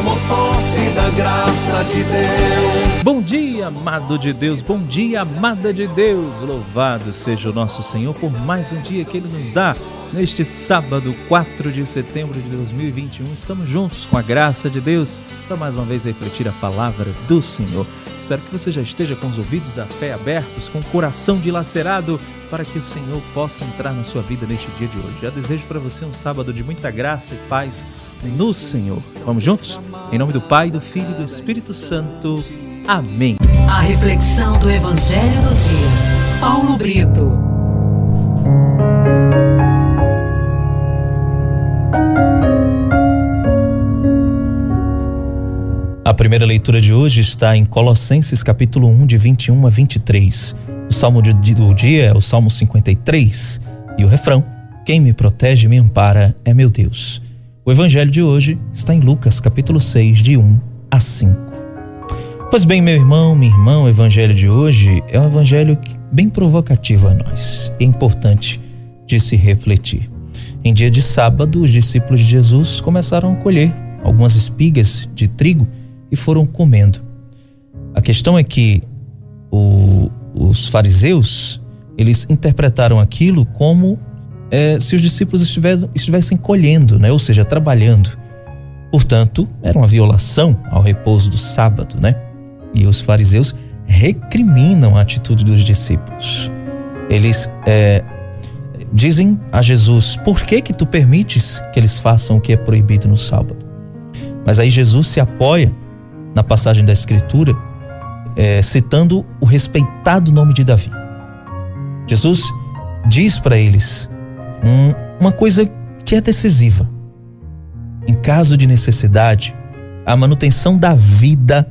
tomo posse da graça de Deus. Bom dia, amado de Deus, bom dia, amada de Deus. Louvado seja o nosso Senhor por mais um dia que Ele nos dá. Neste sábado, 4 de setembro de 2021, estamos juntos com a graça de Deus para mais uma vez refletir a palavra do Senhor. Espero que você já esteja com os ouvidos da fé abertos, com o coração dilacerado, para que o Senhor possa entrar na sua vida neste dia de hoje. Já desejo para você um sábado de muita graça e paz no Senhor. Vamos juntos? Em nome do Pai, do Filho e do Espírito Santo. Amém. A reflexão do Evangelho do Dia. Paulo Brito. A primeira leitura de hoje está em Colossenses capítulo 1, de 21 a 23. O salmo do dia é o Salmo 53 e o refrão: Quem me protege e me ampara é meu Deus. O evangelho de hoje está em Lucas capítulo 6, de 1 a 5. Pois bem, meu irmão, minha irmã, o evangelho de hoje é um evangelho bem provocativo a nós. É importante de se refletir. Em dia de sábado, os discípulos de Jesus começaram a colher algumas espigas de trigo e foram comendo. A questão é que o, os fariseus eles interpretaram aquilo como é, se os discípulos estivessem, estivessem colhendo, né? ou seja, trabalhando. Portanto, era uma violação ao repouso do sábado, né? E os fariseus recriminam a atitude dos discípulos. Eles é, dizem a Jesus: Por que que tu permites que eles façam o que é proibido no sábado? Mas aí Jesus se apoia na passagem da Escritura, é, citando o respeitado nome de Davi. Jesus diz para eles um, uma coisa que é decisiva. Em caso de necessidade, a manutenção da vida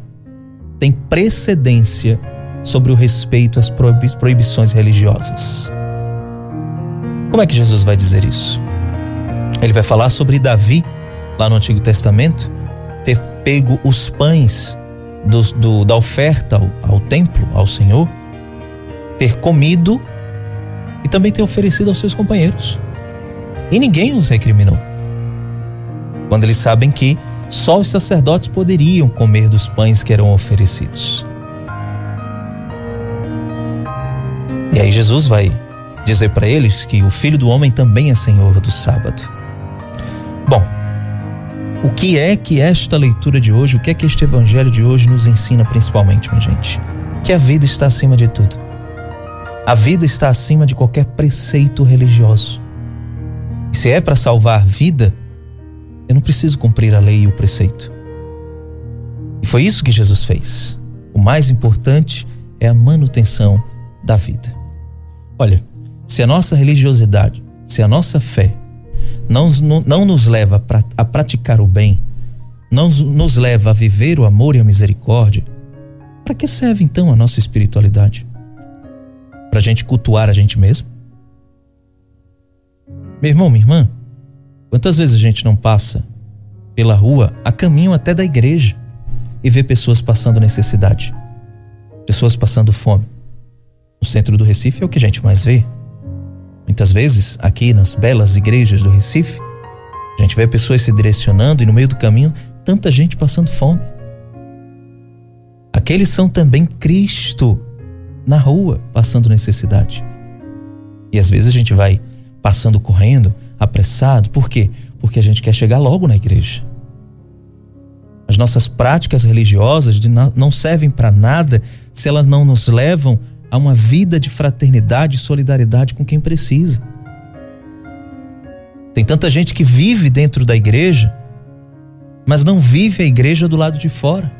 tem precedência sobre o respeito às proibições religiosas. Como é que Jesus vai dizer isso? Ele vai falar sobre Davi, lá no Antigo Testamento, ter pego os pães do, da oferta ao, ao templo, ao Senhor, ter comido e também ter oferecido aos seus companheiros. E ninguém os recriminou. Quando eles sabem que só os sacerdotes poderiam comer dos pães que eram oferecidos. E aí Jesus vai dizer para eles que o filho do homem também é senhor do sábado. Bom, o que é que esta leitura de hoje, o que é que este evangelho de hoje nos ensina principalmente, minha gente? Que a vida está acima de tudo. A vida está acima de qualquer preceito religioso. E se é para salvar vida, eu não preciso cumprir a lei e o preceito. E foi isso que Jesus fez. O mais importante é a manutenção da vida. Olha, se a nossa religiosidade, se a nossa fé não, não nos leva a praticar o bem, não nos leva a viver o amor e a misericórdia, para que serve então a nossa espiritualidade? Para a gente cultuar a gente mesmo? Meu irmão, minha irmã, quantas vezes a gente não passa pela rua a caminho até da igreja e vê pessoas passando necessidade, pessoas passando fome? No centro do Recife é o que a gente mais vê. Muitas vezes, aqui nas belas igrejas do Recife, a gente vê pessoas se direcionando e no meio do caminho, tanta gente passando fome. Aqueles são também Cristo na rua, passando necessidade. E às vezes a gente vai passando correndo, apressado, por quê? Porque a gente quer chegar logo na igreja. As nossas práticas religiosas não servem para nada se elas não nos levam a uma vida de fraternidade e solidariedade com quem precisa. Tem tanta gente que vive dentro da igreja, mas não vive a igreja do lado de fora.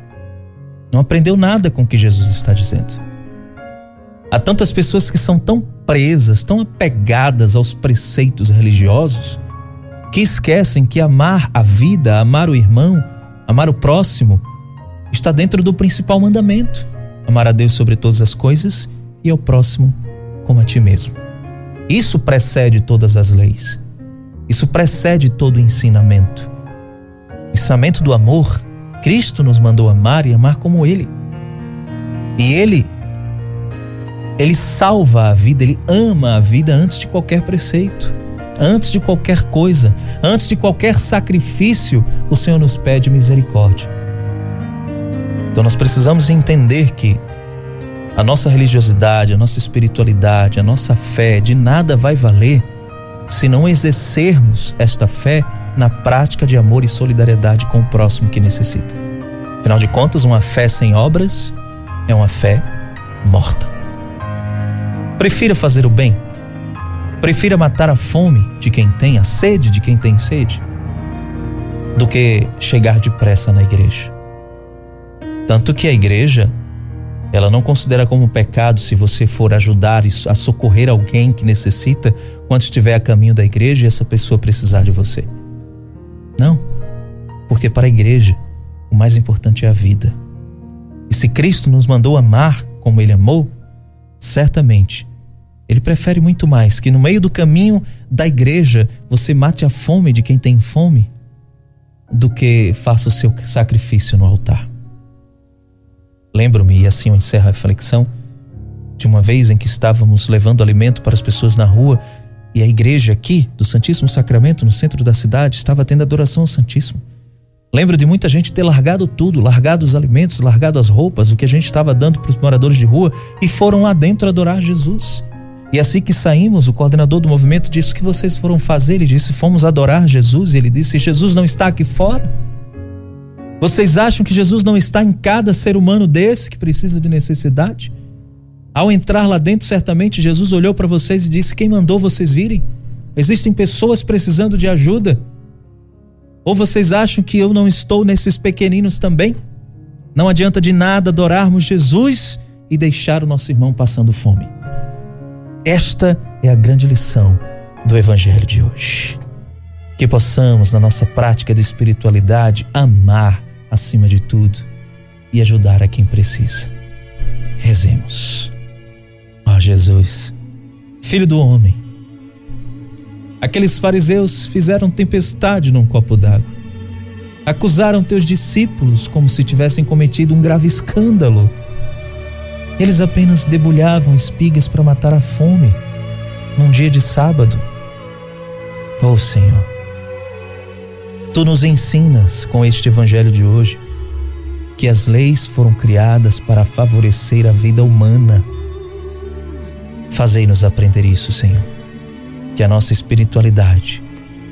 Não aprendeu nada com o que Jesus está dizendo. Há tantas pessoas que são tão presas, tão apegadas aos preceitos religiosos, que esquecem que amar a vida, amar o irmão, amar o próximo, está dentro do principal mandamento: amar a Deus sobre todas as coisas e ao próximo como a ti mesmo. Isso precede todas as leis. Isso precede todo o ensinamento. O ensinamento do amor, Cristo nos mandou amar e amar como Ele. E Ele, Ele salva a vida, Ele ama a vida antes de qualquer preceito. Antes de qualquer coisa, antes de qualquer sacrifício, o Senhor nos pede misericórdia. Então nós precisamos entender que a nossa religiosidade, a nossa espiritualidade, a nossa fé de nada vai valer se não exercermos esta fé na prática de amor e solidariedade com o próximo que necessita. Afinal de contas, uma fé sem obras é uma fé morta. Prefira fazer o bem. Prefira matar a fome de quem tem, a sede de quem tem sede, do que chegar depressa na igreja. Tanto que a igreja, ela não considera como pecado se você for ajudar a socorrer alguém que necessita quando estiver a caminho da igreja e essa pessoa precisar de você. Não, porque para a igreja o mais importante é a vida. E se Cristo nos mandou amar como Ele amou, certamente Ele prefere muito mais que no meio do caminho da igreja você mate a fome de quem tem fome do que faça o seu sacrifício no altar. Lembro-me, e assim eu encerro a reflexão, de uma vez em que estávamos levando alimento para as pessoas na rua e a igreja aqui do Santíssimo Sacramento, no centro da cidade, estava tendo adoração ao Santíssimo. Lembro de muita gente ter largado tudo, largado os alimentos, largado as roupas, o que a gente estava dando para os moradores de rua e foram lá dentro adorar Jesus. E assim que saímos, o coordenador do movimento disse: O que vocês foram fazer? Ele disse: Fomos adorar Jesus. E ele disse: Jesus não está aqui fora? Vocês acham que Jesus não está em cada ser humano desse que precisa de necessidade? Ao entrar lá dentro, certamente Jesus olhou para vocês e disse: Quem mandou vocês virem? Existem pessoas precisando de ajuda. Ou vocês acham que eu não estou nesses pequeninos também? Não adianta de nada adorarmos Jesus e deixar o nosso irmão passando fome. Esta é a grande lição do Evangelho de hoje. Que possamos, na nossa prática de espiritualidade, amar acima de tudo e ajudar a quem precisa. Rezemos. Jesus, filho do homem. Aqueles fariseus fizeram tempestade num copo d'água. Acusaram teus discípulos como se tivessem cometido um grave escândalo. Eles apenas debulhavam espigas para matar a fome num dia de sábado. Oh Senhor, tu nos ensinas com este evangelho de hoje que as leis foram criadas para favorecer a vida humana Fazei-nos aprender isso, Senhor, que a nossa espiritualidade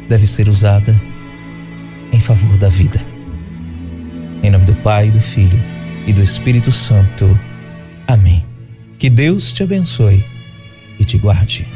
deve ser usada em favor da vida. Em nome do Pai, do Filho e do Espírito Santo. Amém. Que Deus te abençoe e te guarde.